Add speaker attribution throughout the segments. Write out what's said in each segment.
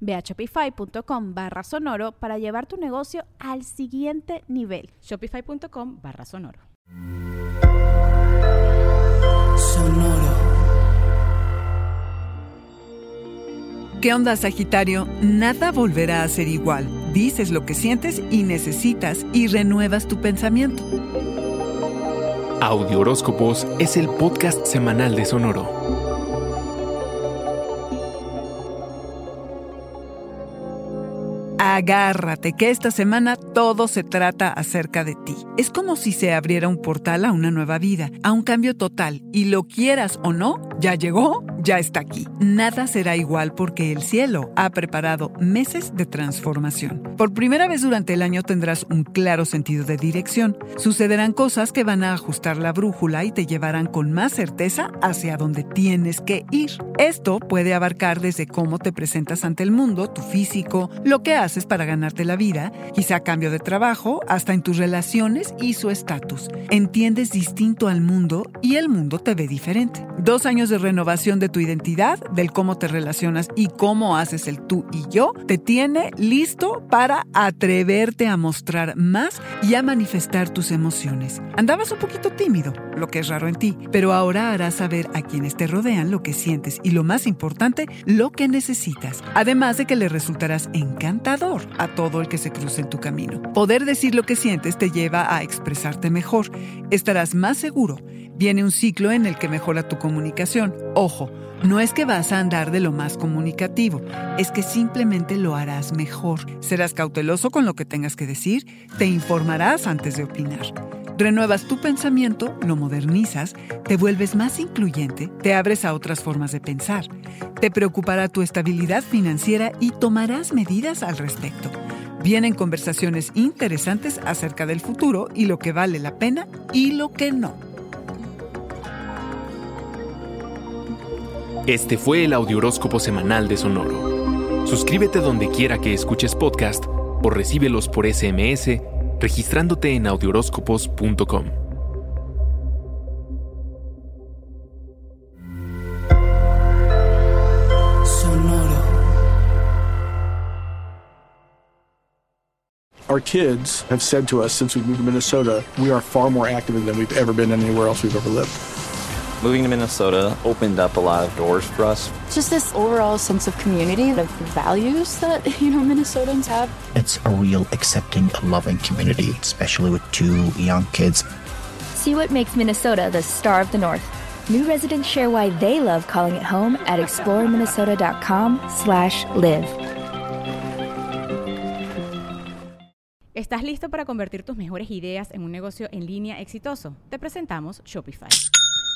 Speaker 1: Ve a shopify.com barra sonoro para llevar tu negocio al siguiente nivel.
Speaker 2: Shopify.com barra sonoro.
Speaker 3: Sonoro.
Speaker 4: ¿Qué onda, Sagitario? Nada volverá a ser igual. Dices lo que sientes y necesitas y renuevas tu pensamiento.
Speaker 5: Audio Horóscopos es el podcast semanal de Sonoro.
Speaker 4: Agárrate, que esta semana todo se trata acerca de ti. Es como si se abriera un portal a una nueva vida, a un cambio total, y lo quieras o no, ya llegó, ya está aquí. Nada será igual porque el cielo ha preparado meses de transformación. Por primera vez durante el año tendrás un claro sentido de dirección. Sucederán cosas que van a ajustar la brújula y te llevarán con más certeza hacia donde tienes que ir. Esto puede abarcar desde cómo te presentas ante el mundo, tu físico, lo que haces para ganarte la vida, quizá cambio de trabajo, hasta en tus relaciones y su estatus. Entiendes distinto al mundo y el mundo te ve diferente. Dos años de renovación de tu identidad, del cómo te relacionas y cómo haces el tú y yo, te tiene listo para atreverte a mostrar más y a manifestar tus emociones. Andabas un poquito tímido, lo que es raro en ti, pero ahora harás saber a quienes te rodean lo que sientes y lo más importante, lo que necesitas. Además de que le resultarás encantador a todo el que se cruce en tu camino. Poder decir lo que sientes te lleva a expresarte mejor. Estarás más seguro. Viene un ciclo en el que mejora tu comunicación. Ojo, no es que vas a andar de lo más comunicativo, es que simplemente lo harás mejor. Serás cauteloso con lo que tengas que decir, te informarás antes de opinar. Renuevas tu pensamiento, lo modernizas, te vuelves más incluyente, te abres a otras formas de pensar. Te preocupará tu estabilidad financiera y tomarás medidas al respecto. Vienen conversaciones interesantes acerca del futuro y lo que vale la pena y lo que no.
Speaker 5: Este fue el Audioróscopo Semanal de Sonoro. Suscríbete donde quiera que escuches podcast o recíbelos por SMS registrándote en audioróscopos.com.
Speaker 3: Sonoro.
Speaker 6: Our kids have said to us since we moved to Minnesota, we are far more active than we've ever been anywhere else we've ever lived.
Speaker 7: Moving to Minnesota opened up a lot of doors for us.
Speaker 8: Just this overall sense of community, of values that, you know, Minnesotans have.
Speaker 9: It's a real accepting, loving community, especially with two young kids.
Speaker 10: See what makes Minnesota the star of the North. New residents share why they love calling it home at exploreminnesota.com slash live.
Speaker 2: ¿Estás listo para convertir tus mejores ideas en un negocio en línea exitoso? Te presentamos Shopify.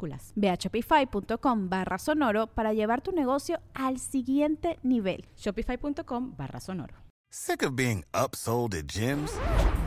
Speaker 2: minúsculas.
Speaker 1: Ve a shopify.com barra sonoro para llevar tu negocio al siguiente nivel.
Speaker 2: Shopify.com barra sonoro.
Speaker 11: Sick of being upsold at gyms?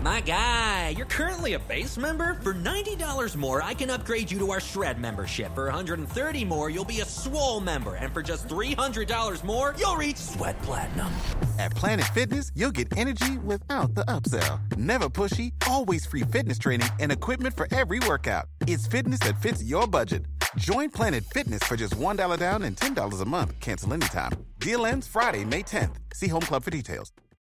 Speaker 12: My guy, you're currently a base member. For $90 more, I can upgrade you to our Shred membership. For 130 more, you'll be a Swole member. And for just $300 more, you'll reach Sweat Platinum.
Speaker 11: At Planet Fitness, you'll get energy without the upsell. Never pushy, always free fitness training and equipment for every workout. It's fitness that fits your budget. Join Planet Fitness for just $1 down and $10 a month. Cancel anytime. Deal ends Friday, May 10th. See Home Club for details.